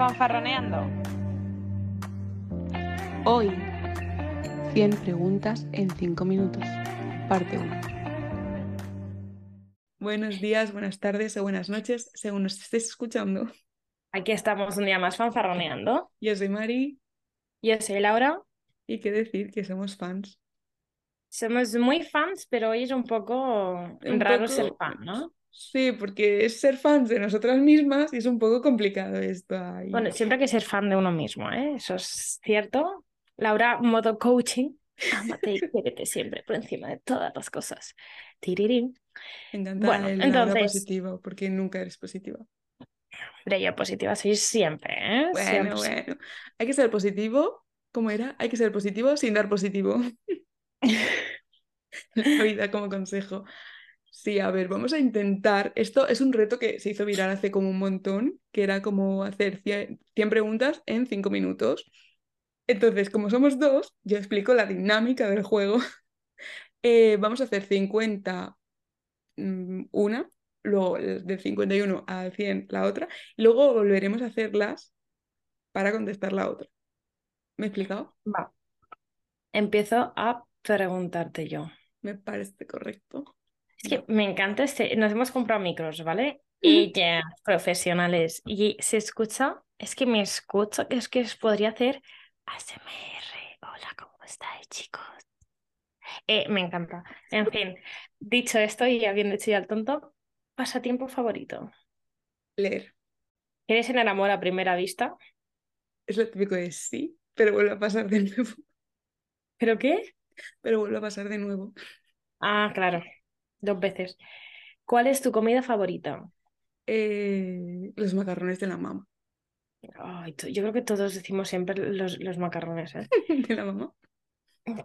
fanfarroneando. Hoy, 100 preguntas en 5 minutos, parte 1. Buenos días, buenas tardes o buenas noches, según nos estés escuchando. Aquí estamos un día más fanfarroneando. Yo soy Mari. Yo soy Laura. Y qué decir que somos fans. Somos muy fans, pero hoy es un poco raro ser fan, ¿no? Sí, porque es ser fans de nosotras mismas y es un poco complicado esto. Bueno, siempre hay que ser fan de uno mismo, ¿eh? Eso es cierto. Laura, modo coaching. Amate y quiérete siempre por encima de todas las cosas. Tirirín. Encanta bueno, el entonces... positivo, porque nunca eres positiva. Pero yo positiva soy siempre, ¿eh? Bueno, bueno. Hay que ser positivo. ¿Cómo era? Hay que ser positivo sin dar positivo. La vida como consejo. Sí, a ver, vamos a intentar. Esto es un reto que se hizo viral hace como un montón, que era como hacer 100, preguntas en 5 minutos. Entonces, como somos dos, yo explico la dinámica del juego. Eh, vamos a hacer 50 mm, una, luego del 51 al 100 la otra, y luego volveremos a hacerlas para contestar la otra. ¿Me he explicado? Va. Empiezo a preguntarte yo. Me parece correcto. Es que me encanta este. Nos hemos comprado micros, ¿vale? Y ya, profesionales. Y se escucha, es que me escucho, es que os podría hacer ASMR. Hola, ¿cómo estáis, chicos? Eh, me encanta. En fin, dicho esto y habiendo hecho ya el tonto, pasatiempo favorito. Leer. ¿Eres en el amor a primera vista? Es lo típico de sí, pero vuelve a pasar de nuevo. ¿Pero qué? Pero vuelve a pasar de nuevo. Ah, claro. Dos veces. ¿Cuál es tu comida favorita? Eh, los macarrones de la mamá. yo creo que todos decimos siempre los, los macarrones. ¿eh? ¿De la mamá?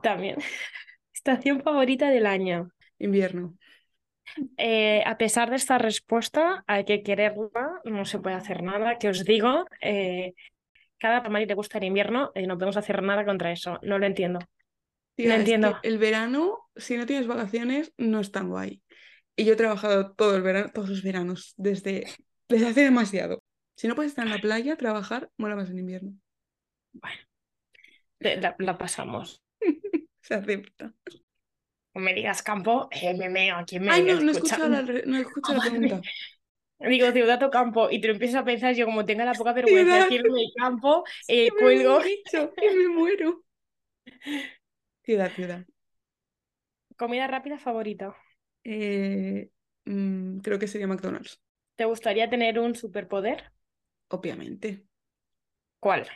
También. Estación favorita del año. Invierno. Eh, a pesar de esta respuesta, hay que quererla, no se puede hacer nada. Que os digo, cada Mari le gusta el invierno y no podemos hacer nada contra eso. No lo entiendo no entiendo. el verano, si no tienes vacaciones, no es tan guay. Y yo he trabajado todo el verano, todos los veranos, desde, desde hace demasiado. Si no puedes estar en la playa, trabajar, mola más en invierno. Bueno, la, pasamos. Se acepta. No me digas campo, eh, me meo, aquí me Ay, no, no he escuchado la, no escucho la pregunta. Digo, ciudad o campo, y te lo empiezas a pensar, yo como tenga la poca vergüenza de decirme campo, eh, cuelgo. y me muero. Ciudad, ciudad. ¿Comida rápida favorita? Eh, mm, creo que sería McDonald's. ¿Te gustaría tener un superpoder? Obviamente. ¿Cuál?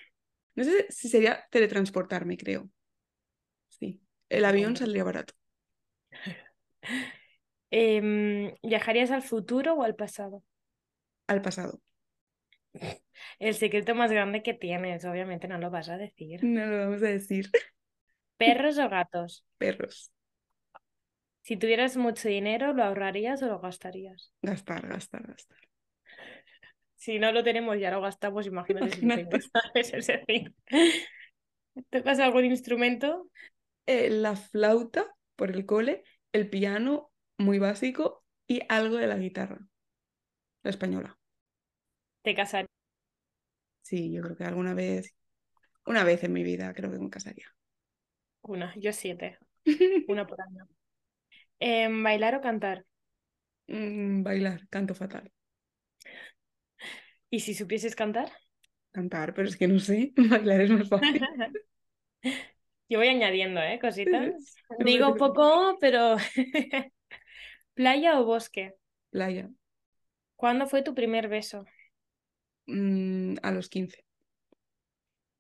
No sé si sería teletransportarme, creo. Sí. El avión saldría barato. Em, ¿Viajarías al futuro o al pasado? Al pasado. El secreto más grande que tienes, obviamente no lo vas a decir. No lo vamos a decir. ¿Perros o gatos? Perros. Si tuvieras mucho dinero, ¿lo ahorrarías o lo gastarías? Gastar, gastar, gastar. Si no lo tenemos, ya lo gastamos, imagínate. Si ¿Tocas algún instrumento? Eh, la flauta por el cole, el piano muy básico y algo de la guitarra, la española. ¿Te casarías? Sí, yo creo que alguna vez, una vez en mi vida creo que me casaría. Una, yo siete. Una por año. Em, ¿Bailar o cantar? Mm, bailar, canto fatal. ¿Y si supieses cantar? Cantar, pero es que no sé, bailar es más fácil. Yo voy añadiendo, ¿eh? Cositas. Digo poco, pero... ¿Playa o bosque? Playa. ¿Cuándo fue tu primer beso? Mm, a los 15.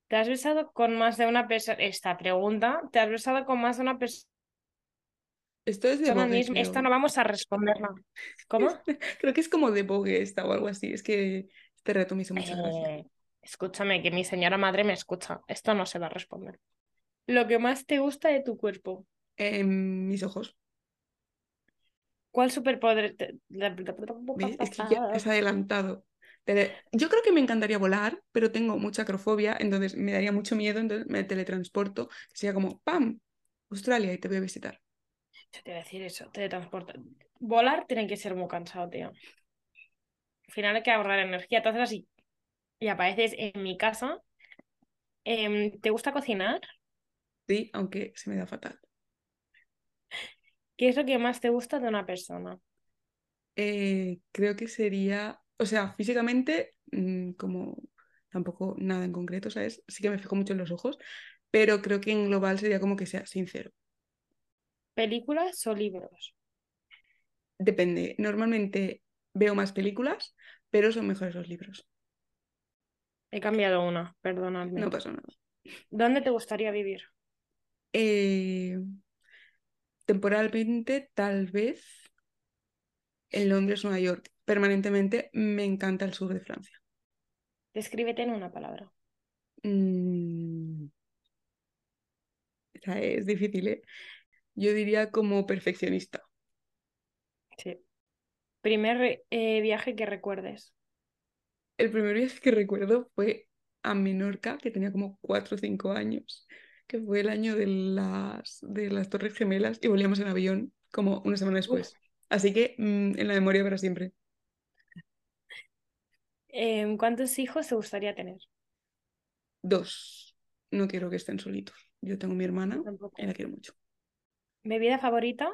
¿Te has besado con más de una persona? Esta pregunta, ¿te has besado con más de una persona? Esto es de Vogue, Esto no vamos a responderla. ¿Cómo? creo que es como de Vogue esta o algo así. Es que este reto me hizo mucha eh, Escúchame, que mi señora madre me escucha. Esto no se va a responder. Lo que más te gusta de tu cuerpo. Mis ojos. ¿Cuál superpoder? Es que ya has adelantado. Yo creo que me encantaría volar, pero tengo mucha acrofobia, entonces me daría mucho miedo, entonces me teletransporto, sería como ¡pam! Australia y te voy a visitar. Yo te voy a decir eso, teletransporto. Volar tiene que ser muy cansado, tío. Al final hay que ahorrar energía, te haces así. y apareces en mi casa. Em, ¿te gusta cocinar? Sí, aunque se me da fatal. ¿Qué es lo que más te gusta de una persona? Eh, creo que sería, o sea, físicamente, mm, como tampoco nada en concreto, ¿sabes? Sí que me fijo mucho en los ojos, pero creo que en global sería como que sea sincero. ¿Películas o libros? Depende. Normalmente veo más películas, pero son mejores los libros. He cambiado una, perdonadme. No pasa nada. ¿Dónde te gustaría vivir? Eh, temporalmente, tal vez en Londres, Nueva York. Permanentemente me encanta el sur de Francia. Descríbete en una palabra. Mm, es difícil, ¿eh? Yo diría como perfeccionista. Sí. Primer eh, viaje que recuerdes. El primer viaje que recuerdo fue a Menorca, que tenía como 4 o 5 años, que fue el año de las, de las Torres Gemelas y volvíamos en avión como una semana después. Así que mm, en la memoria para siempre. Em, ¿cuántos hijos te gustaría tener? Dos. No quiero que estén solitos. Yo tengo mi hermana Tampoco. y la quiero mucho. ¿Bebida favorita?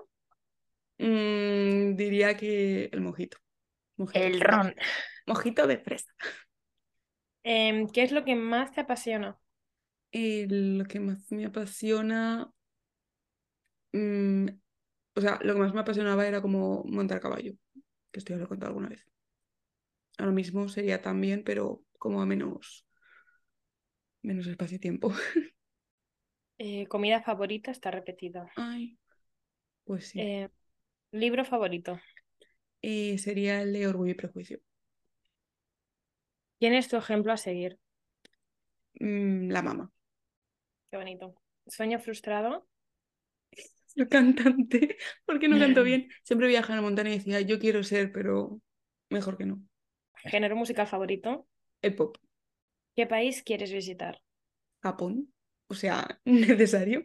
Mm, diría que el mojito. Mojito. ron. Mojito de fresa. Em, ¿qué es lo que más te apasiona? Y lo que más me apasiona, mm, o sea, lo que más me apasionaba era como montar caballo, que esto ya lo he contado alguna vez. Ahora mismo sería también, pero como a menos, menos espacio y tiempo. Eh, ¿comida favorita? Está repetida. Ay, pues sí. Eh, ¿libro favorito? Eh, sería el de Orgullo y Prejuicio. ¿Quién es tu ejemplo a seguir? Mm, la mamá. Qué bonito. ¿Sueño frustrado? El cantante, porque no canto bien. Siempre viajaba a la montaña y decía, yo quiero ser, pero mejor que no. ¿Género musical favorito? El pop. ¿Qué país quieres visitar? Japón. O sea, necesario.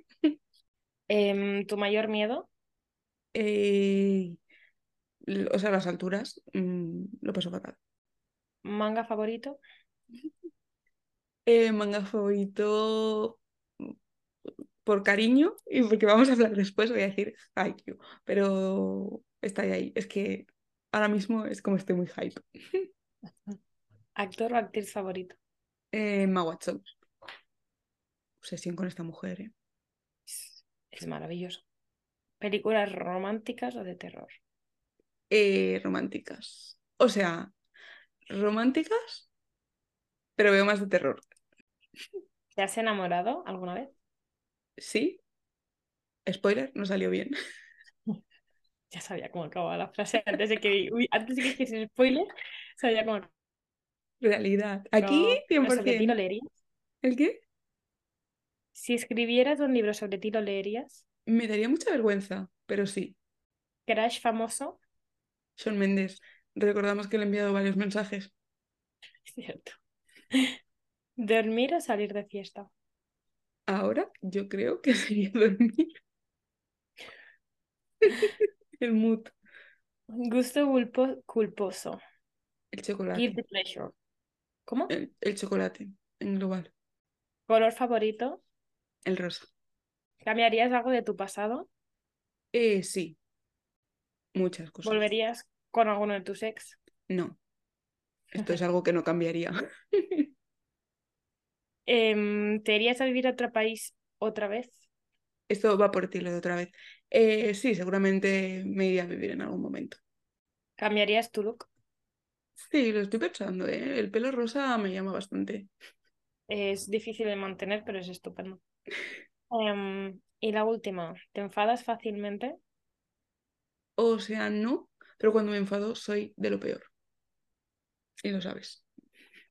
Em, ¿tu mayor miedo? Eh, o sea, las alturas mm, lo paso fatal. ¿Manga favorito? Eh, manga favorito mm, por cariño y porque vamos a hablar después, voy a decir Haikyuu, pero está ahí. Es que ahora mismo es como estoy muy hype. ¿Actor o actriz favorito? Eh, Watson. Obsesión con esta mujer, ¿eh? Es maravilloso. ¿Películas románticas o de terror? Eh, románticas. O sea, románticas, pero veo más de terror. ¿Te has enamorado alguna vez? ¿Sí? Spoiler, no salió bien. Ya sabía cómo acababa la frase antes de que, uy, antes de que hiciese spoiler, sabía cómo Realidad. Aquí, acababa. ¿Sobre ti lo 100%. leerías? ¿El qué? Si escribieras un libro sobre ti, ¿lo leerías? Me daría mucha vergüenza, pero sí. ¿Crash famoso? Shawn Mendes. Recordamos que le he enviado varios mensajes. Cierto. ¿Dormir o salir de fiesta? Ahora yo creo que sería dormir. El mood. Gusto culpo- culposo. El chocolate. Guilty pleasure. ¿Cómo? El, el chocolate en global. ¿Color favorito? El rosa. ¿Cambiarías algo de tu pasado? Eh, sí. Muchas cosas. ¿Volverías con alguno de tus ex? No. Esto es algo que no cambiaría. Em, ¿te irías a vivir a otro país otra vez? Esto va por ti lo de otra vez. Eh, sí, seguramente me iría a vivir en algún momento. ¿Cambiarías tu look? Sí, lo estoy pensando, ¿eh? El pelo rosa me llama bastante. Es difícil de mantener, pero es estupendo. Em, y la última, ¿te enfadas fácilmente? O sea, no, pero cuando me enfado soy de lo peor. Y lo sabes.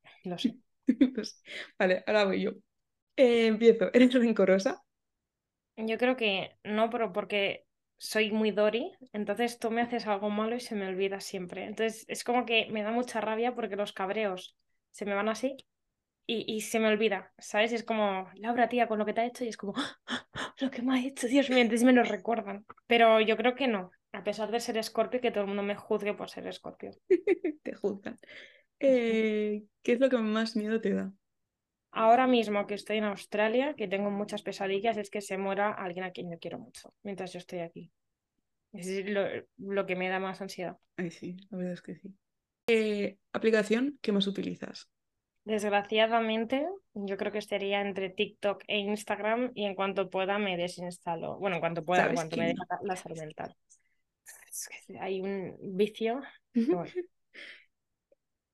Lo sé. Pues, vale, ahora voy yo. Eh, empiezo. ¿Eres rencorosa? Yo creo que no, pero porque soy muy Dory, entonces tú me haces algo malo y se me olvida siempre. Entonces es como que me da mucha rabia porque los cabreos se me van así y, y se me olvida, ¿sabes? Es como, Laura, tía, con lo que te ha hecho y es como, "Ah, ah, lo que me ha hecho, Dios mío, entonces me lo recuerdan. Pero yo creo que no, a pesar de ser escorpio, que todo el mundo me juzgue por ser escorpio. Te juzgan. Eh, ¿qué es lo que más miedo te da? Ahora mismo que estoy en Australia, que tengo muchas pesadillas, es que se muera alguien a quien yo quiero mucho mientras yo estoy aquí. Es lo, lo que me da más ansiedad. Ay, sí, la verdad es que sí. Eh, ¿Aplicación que más utilizas? Desgraciadamente, yo creo que estaría entre TikTok e Instagram y en cuanto pueda me desinstalo. Bueno, en cuanto pueda, en ¿Sabes cuanto me quién deja la salud mental. Es que hay un vicio. bueno.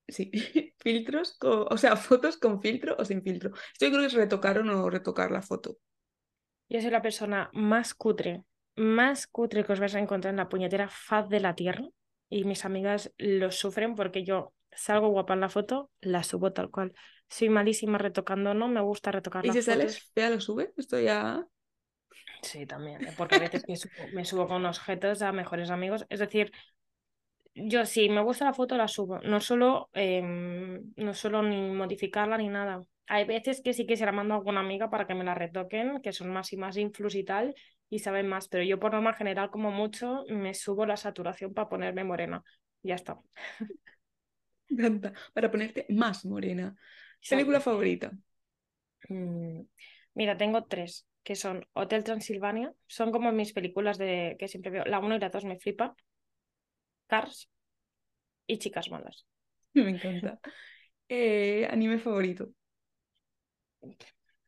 Sí, filtros, o sea, fotos con filtro o sin filtro. Esto yo creo que es retocar o no retocar la foto. Yo soy la persona más cutre, más cutre que os vais a encontrar en la puñetera faz de la tierra. Y mis amigas lo sufren porque yo salgo guapa en la foto, la subo tal cual. Soy malísima retocando, no me gusta retocar ¿Y las si sales fotos. fea lo sube? Esto ya... Sí, también, ¿eh? porque a veces me subo, me subo con objetos a mejores amigos. Es decir, yo si me gusta la foto la subo, no solo, em, no solo ni modificarla ni nada. Hay veces que sí que se la mando a alguna amiga para que me la retoquen, que son más y más influs y tal, y saben más, pero yo por norma general como mucho me subo la saturación para ponerme morena. Ya está. Me encanta. Para ponerte más morena. ¿Película favorita? Mm, Mira, tengo tres, que son Hotel Transilvania, son como mis películas de que siempre veo. La 1 y la 2 me flipa. Cars y Chicas Malas. Me encanta. Eh, anime favorito.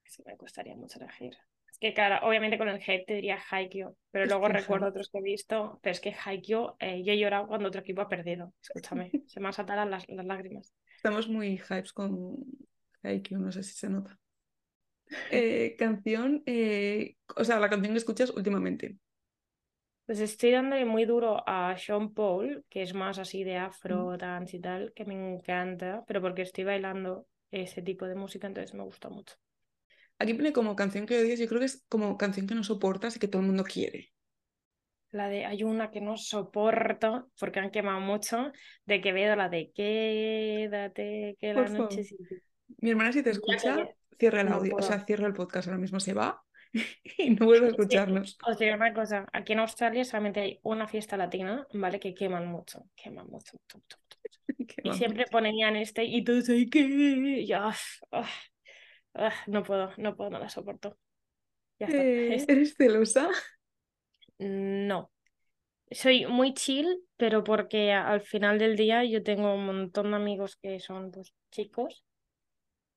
Es que me costaría mucho elegir. Que, claro, obviamente con el hype te diría Haikyuu, pero Es luego recuerdo otros que he visto, pero es que Haikyuu, eh, yo he llorado cuando otro equipo ha perdido. Escúchame, se me han saltado las, las lágrimas. Estamos muy hypes con Haikyuu, no sé si se nota. Eh, canción, eh, o sea, la canción que escuchas últimamente. Pues estoy dándole muy duro a Sean Paul, que es más así de afro, dance y tal, que me encanta, pero porque estoy bailando ese tipo de música, entonces me gusta mucho. Aquí pone como canción que odias, yo creo que es como canción que no soportas y que todo el mundo quiere. La de hay una que no soporto porque han quemado mucho, de Quevedo, la de quédate, que la favor. noche. Mi hermana si te escucha, que- cierra el no audio, o puedo. sea, cierra el podcast ahora mismo, se va y no vuelve a escucharnos. os digo una cosa, aquí en Australia solamente hay una fiesta latina, ¿vale? Que queman mucho, queman mucho, mucho, mucho, mucho. Qué Y siempre ponían este y todos ahí que y yo, ah, ah, no puedo, no puedo, no la soporto. Ya está. Eh, Es- ¿Eres celosa? no. Soy muy chill, pero porque al final del día yo tengo un montón de amigos que son pues chicos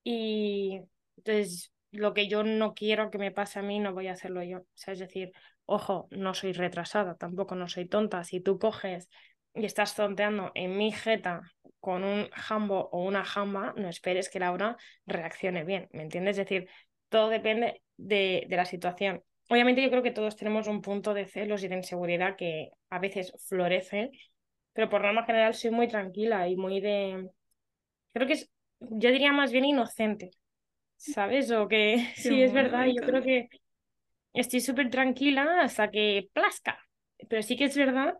y entonces lo que yo no quiero que me pase a mí no voy a hacerlo yo. O sea, es decir, ojo, no soy retrasada, tampoco no soy tonta. Si tú coges y estás tonteando en mi jeta con un jambo o una jamba, no esperes que Laura reaccione bien, ¿me entiendes? Es decir, todo depende de, de la situación. Obviamente yo creo que todos tenemos un punto de celos y de inseguridad que a veces florece, pero por norma general soy muy tranquila y muy de... Creo que es, yo diría más bien inocente, ¿sabes? O que Qué sí, es verdad, yo creo que estoy súper tranquila hasta que plasca. Pero sí que es verdad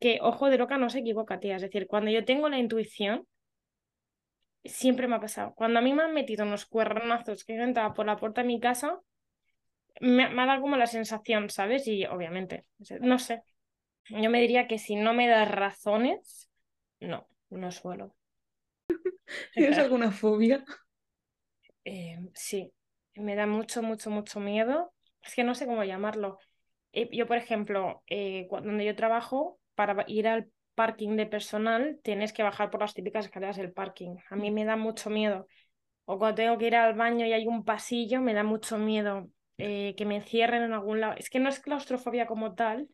que ojo de loca no se equivoca, tía. Es decir, cuando yo tengo la intuición, siempre me ha pasado. Cuando a mí me han metido unos cuernazos que yo entraba por la puerta de mi casa, me, me ha dado como la sensación, ¿sabes? Y obviamente, no sé. Yo me diría que si no me das razones, no, no suelo. ¿Tienes alguna fobia? Eh, sí, me da mucho, mucho, mucho miedo. Es que no sé cómo llamarlo. Eh, yo, por ejemplo, eh, cu- donde yo trabajo, para ir al parking de personal, tienes que bajar por las típicas escaleras del parking. A mí me da mucho miedo. O cuando tengo que ir al baño y hay un pasillo, me da mucho miedo eh, que me encierren en algún lado. Es que no es claustrofobia como tal,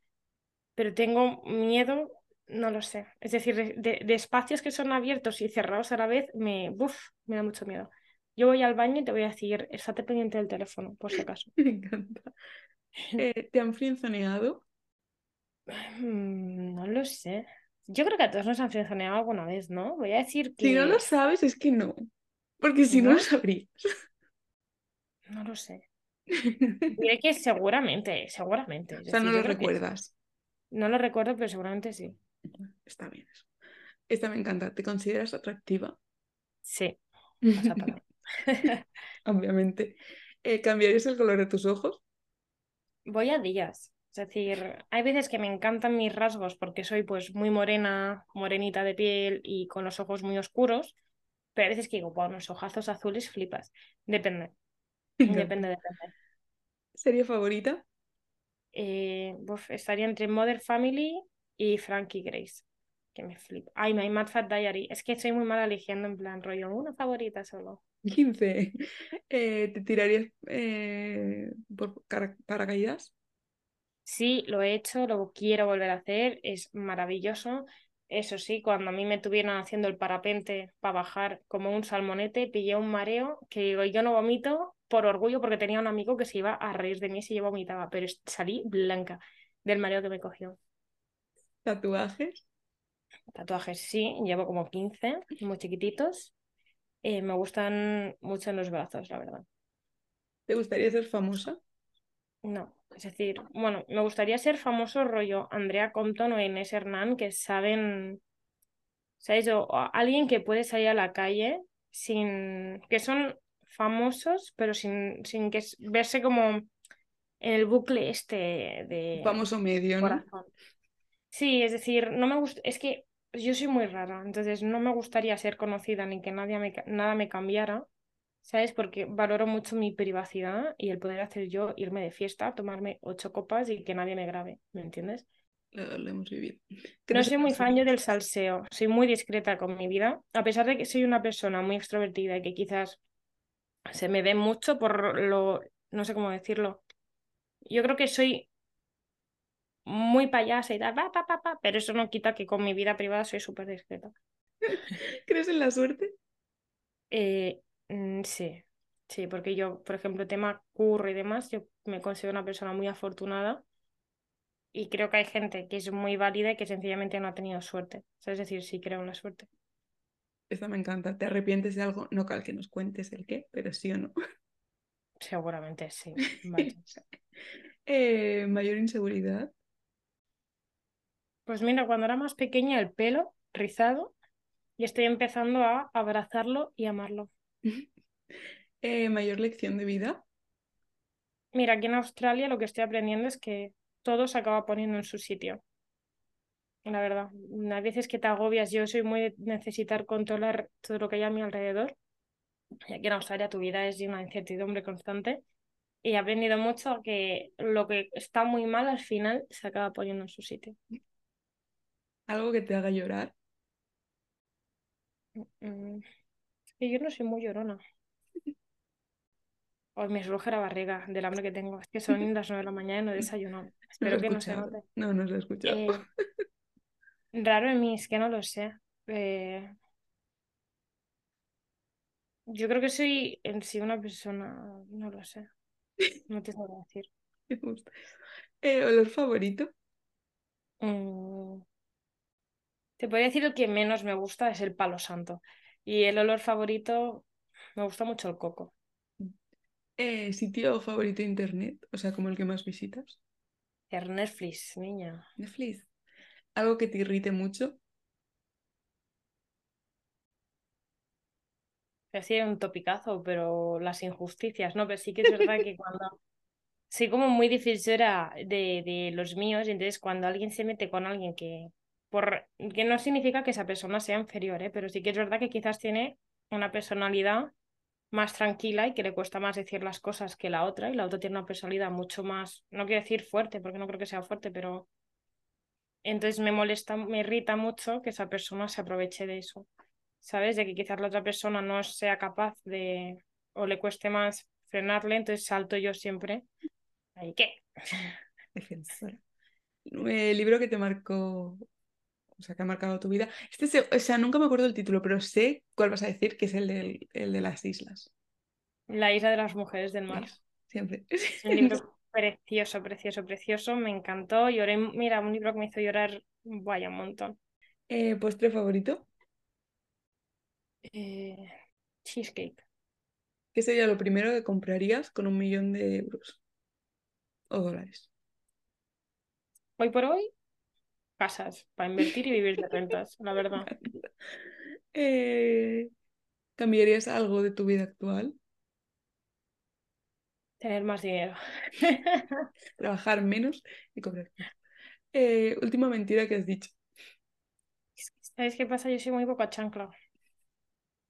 pero tengo miedo, no lo sé. Es decir, de, espacios que son abiertos y cerrados a la vez, me, buf, me da mucho miedo. Yo voy al baño y te voy a decir, estate pendiente del teléfono, por si acaso. Me encanta. Eh, ¿te han friendzoneado? Mm, No lo sé. Yo creo que a todos nos han frenzoneado alguna vez, ¿no? Voy a decir Si no lo que sabes, es que no. Porque si no no, lo sabrías. no lo sé. Diré que seguramente, seguramente. O sea, no decir, lo que recuerdas. no lo recuerdo, pero seguramente sí. Está bien eso. Esta me encanta. ¿Te consideras atractiva? Sí. Obviamente. Eh, ¿cambiarías el color de tus ojos? Voy a días. Es decir, hay veces que me encantan mis rasgos porque soy pues muy morena, morenita de piel y con los ojos muy oscuros, pero hay veces que digo, wow, unos ojazos azules flipas. Depende. Depende, depende. ¿Serie favorita? Eh, estaría entre Mother Family y Frankie Grace, que me flipa. Ay, My Mad Fat Diary. Es que soy muy mala eligiendo en plan rollo, una favorita solo. 15. Eh, ¿Te tirarías eh, por paracaídas? Sí, lo he hecho, lo quiero volver a hacer, es maravilloso. Eso sí, cuando a mí me tuvieron haciendo el parapente para bajar como un salmonete, pillé un mareo que digo, yo no vomito por orgullo porque tenía un amigo que se iba a reír de mí si yo vomitaba, pero salí blanca del mareo que me cogió. ¿Tatuajes? Tatuajes, sí, llevo como 15, muy chiquititos. Eh, me gustan mucho en los brazos, la verdad. ¿Te gustaría ser famosa? No, es decir, bueno, me gustaría ser famoso rollo Andrea Compton o Inés Hernán, que saben, ¿sabes? O alguien que puede salir a la calle sin, que son famosos, pero sin, sin que verse como en el bucle este de... Famoso medio, ¿no? Sí, es decir, no me gusta, es que yo soy muy rara, entonces no me gustaría ser conocida ni que nadie me, nada me cambiara ¿sabes? Porque valoro mucho mi privacidad y el poder hacer yo irme de fiesta, tomarme ocho copas y que nadie me grabe, ¿me entiendes? Lo, hemos vivido. No soy muy fan yo del salseo, soy muy discreta con mi vida, a pesar de que soy una persona muy extrovertida y que quizás se me ve mucho por lo, no sé cómo decirlo. Yo creo que soy muy payasa y tal, pa, pa, pa, pero eso no quita que con mi vida privada soy súper discreta. ¿Crees en la suerte? Eh, Mm, sí, sí, porque yo, por ejemplo, tema curro y demás, yo me considero una persona muy afortunada y creo que hay gente que es muy válida y que sencillamente no ha tenido suerte. es decir, sí creo en la suerte. Eso me encanta. ¿Te arrepientes de algo? No cal que nos cuentes el qué, pero sí o no. Seguramente sí. Eh, ¿Mayor inseguridad? Pues mira, cuando era más pequeña el pelo rizado y estoy empezando a abrazarlo y amarlo. Eh, ¿Mayor lección de vida? Mira, aquí en Australia lo que estoy aprendiendo es que todo se acaba poniendo en su sitio. La verdad, hay veces que te agobias. Yo soy muy de necesitar controlar todo lo que hay a mi alrededor. Y aquí en Australia tu vida es de una incertidumbre constante. Y he aprendido mucho que lo que está muy mal al final se acaba poniendo en su sitio. ¿Algo que te haga llorar? Mm, mm yo no soy muy llorona. Hoy me surge la barriga del hambre que tengo. Es que son las nueve de la mañana y no he desayunado. Espero que no se note. No, no se ha escuchado. Eh, raro en mí, es que no lo sé. Eh, yo creo que soy en sí una persona, no lo sé. No te sé decir. Me gusta. Eh, ¿Olor favorito? Mm, te podría decir el que menos me gusta es el palo santo. Y el olor favorito, me gusta mucho el coco. Eh, ¿Sitio favorito de internet? O sea, como el que más visitas. Netflix, niña. Netflix. ¿Algo que te irrite mucho? Sí, un topicazo, pero las injusticias, ¿no? Pero sí que es verdad que cuando... Soy como muy defensora de, de los míos, entonces cuando alguien se mete con alguien que que no significa que esa persona sea inferior, ¿eh? pero sí que es verdad que quizás tiene una personalidad más tranquila y que le cuesta más decir las cosas que la otra, y la otra tiene una personalidad mucho más, no quiero decir fuerte, porque no creo que sea fuerte, pero entonces me molesta, me irrita mucho que esa persona se aproveche de eso, ¿sabes? De que quizás la otra persona no sea capaz de, o le cueste más frenarle, entonces salto yo siempre. ¿Ahí qué? El libro que te marcó o sea, que ha marcado tu vida. Este, o sea, nunca me acuerdo del título, pero sé cuál vas a decir, que es el, del, el de las islas. La isla de las mujeres del mar. Siempre. Un libro precioso, precioso, precioso. Me encantó. Lloré. Mira, un libro que me hizo llorar, vaya, un montón. Eh, ¿Postre favorito? Eh, cheesecake. ¿Qué sería lo primero que comprarías con un millón de euros? O dólares. Hoy por hoy, casas para invertir y vivir de rentas, la verdad. Eh, ¿Cambiarías algo de tu vida actual? Tener más dinero. Trabajar menos y cobrar más. Eh, última mentira que has dicho. ¿Sabes qué pasa? Yo soy muy poca chancla.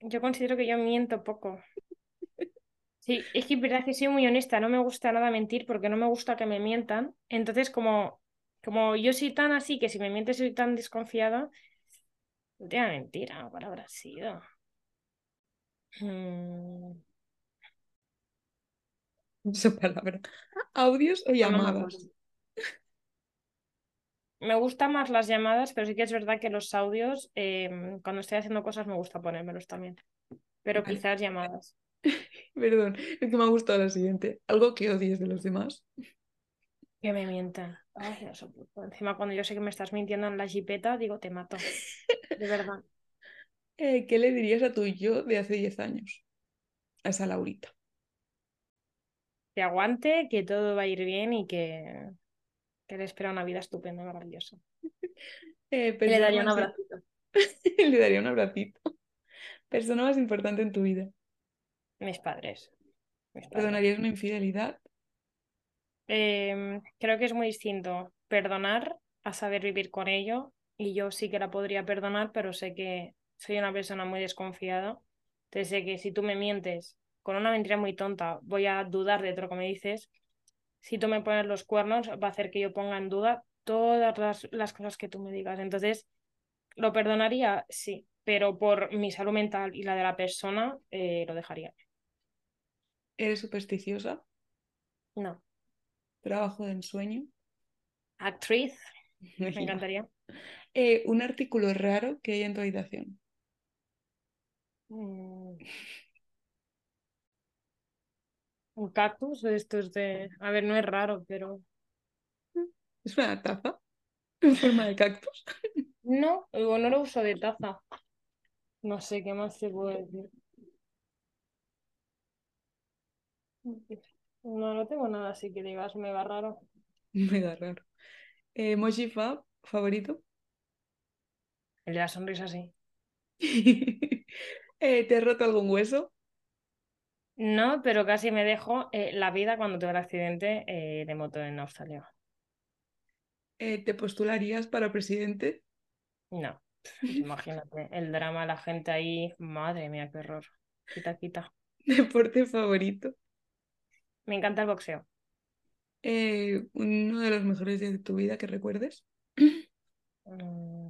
Yo considero que yo miento poco. Sí, es que es verdad que soy muy honesta, no me gusta nada mentir porque no me gusta que me mientan. Entonces, como, como yo soy tan así que si me mientes soy tan desconfiada, última mentira, ¿cuál habrá sido? Mm, Esa palabra. ¿Audios o llamadas? Me gustan más las llamadas, pero sí que es verdad que los audios, eh, cuando estoy haciendo cosas, me gusta ponérmelos también. Pero Vale. quizás llamadas. Perdón, es que me ha gustado la siguiente. Algo que odies de los demás. Que me mientan. Ay, no soporto. Encima, cuando yo sé que me estás mintiendo en la jipeta, digo, te mato. De verdad. Eh, ¿qué le dirías a tu yo de hace 10 años? A esa Laurita. Que aguante, que todo va a ir bien y que, que le espera una vida estupenda y maravillosa. Eh, le daría un abracito. Le daría un abracito. Persona más importante en tu vida. Mis padres. Mis padres. ¿Perdonarías una infidelidad? Em, creo que es muy distinto perdonar a saber vivir con ello. Y yo sí que la podría perdonar, pero sé que soy una persona muy desconfiada. Entonces sé que si tú me mientes con una mentira muy tonta, voy a dudar de todo lo que me dices. Si tú me pones los cuernos, va a hacer que yo ponga en duda todas las, las cosas que tú me digas. Entonces, ¿lo perdonaría? Sí, pero por mi salud mental y la de la persona, eh, lo dejaría. ¿Eres supersticiosa? No. ¿Trabajo de ensueño? Actriz, me encantaría. Eh, un artículo raro que hay en tu habitación. Mm. Un cactus de estos de... A ver, no es raro, pero... ¿Es una taza en forma de cactus? No, digo, no lo uso de taza. No sé qué más se puede decir. No, no tengo nada así que digas, me va raro. Mega raro. Eh, emoji fa- favorito. El de la sonrisa sí. Eh, ¿te has roto algún hueso? No, pero casi me dejo eh, la vida cuando tuve el accidente eh, de moto en Australia. ¿te postularías para presidente? No, imagínate, el drama, la gente ahí, madre mía, qué horror. Quita, quita. ¿Deporte favorito? Me encanta el boxeo. Eh, uno de los mejores días de tu vida que recuerdes. Mm.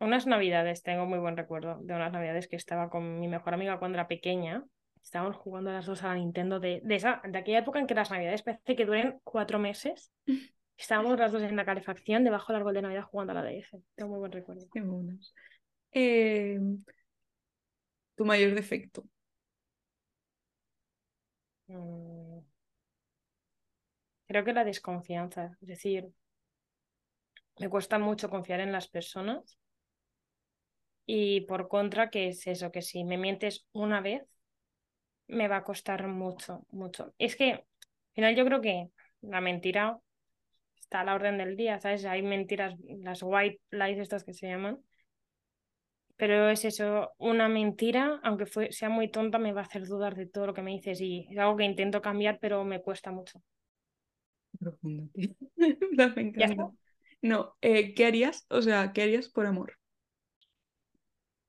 Unas navidades, tengo muy buen recuerdo de unas navidades que estaba con mi mejor amiga cuando era pequeña. Estábamos jugando las dos a la Nintendo de, de, esa, de aquella época en que las navidades parece que duren cuatro meses. Estábamos las dos en la calefacción debajo del árbol de Navidad jugando a la DS. Tengo muy buen recuerdo. Qué monas. Eh, tu mayor defecto. Mm. Creo que la desconfianza, es decir, me cuesta mucho confiar en las personas y por contra, que es eso, que si me mientes una vez, me va a costar mucho, mucho. Es que al final yo creo que la mentira está a la orden del día, ¿sabes? Hay mentiras, las white lies estas que se llaman. Pero es eso, una mentira, aunque fue, sea muy tonta, me va a hacer dudar de todo lo que me dices y es algo que intento cambiar, pero me cuesta mucho. Profundo, tío. Me ¿Ya encanta. está? No, eh, ¿qué harías? O sea, ¿qué harías por amor?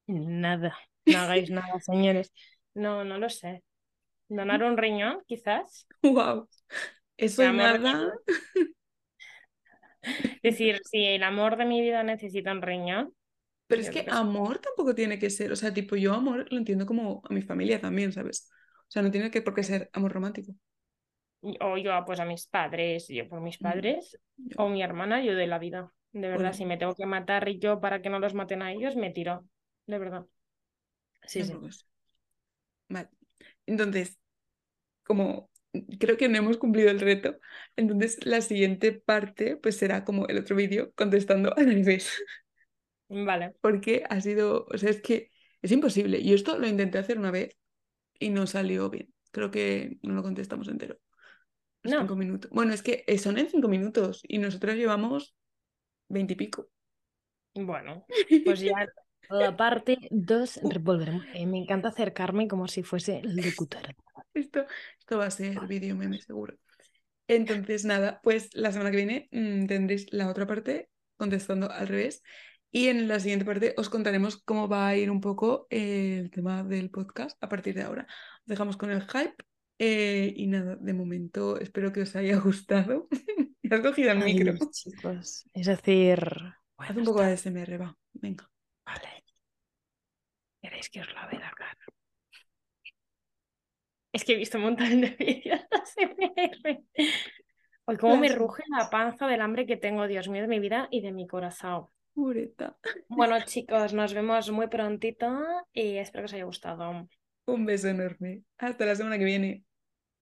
Nada, no hagáis nada, señores. No, no lo sé. Donar un riñón, quizás. Wow. Eso mi nada. Es decir, si el amor de mi vida necesita un riñón, Pero es que amor tampoco tiene que ser, o sea, tipo, yo amor lo entiendo como a mi familia también, ¿sabes? O sea, no tiene que por qué ser amor romántico. o yo pues a mis padres, yo por mis Mm, padres, yo- o mi hermana, yo doy la vida. De verdad, Bueno. si me tengo que matar yo para que no los maten a ellos, me tiro. De verdad. Sí, sí. Vale. Entonces, como creo que no hemos cumplido el reto, entonces la siguiente parte pues será como el otro vídeo contestando al revés, Vale. porque ha sido, o sea, es que es imposible. Yo esto lo intenté hacer una vez y no salió bien. Creo que no lo contestamos entero. No. cinco minutos. Bueno, es que son en cinco minutos y nosotros llevamos veintipico. Bueno, pues ya La parte 2 volveremos. Eh, me encanta acercarme como si fuese locutora. Esto, esto va a ser vídeo meme, seguro. Entonces, nada, pues la semana que viene mm, tendréis la otra parte contestando al revés. Y en la siguiente parte os contaremos cómo va a ir un poco eh, el tema del podcast a partir de ahora. Os dejamos con el hype. eh, y nada, de momento espero que os haya gustado. has cogido el micro. Adiós, chicos. Es decir, Haz un poco de. ASMR, va. Venga. Vale. ¿Queréis que os lave la cara? Es que he visto un montón de vídeos de ASMR. Hoy cómo me ruge la panza del hambre que tengo, Dios mío, de mi vida y de mi corazón. Pureta. Bueno, chicos, nos vemos muy prontito y espero que os haya gustado. Un beso enorme. Hasta la semana que viene.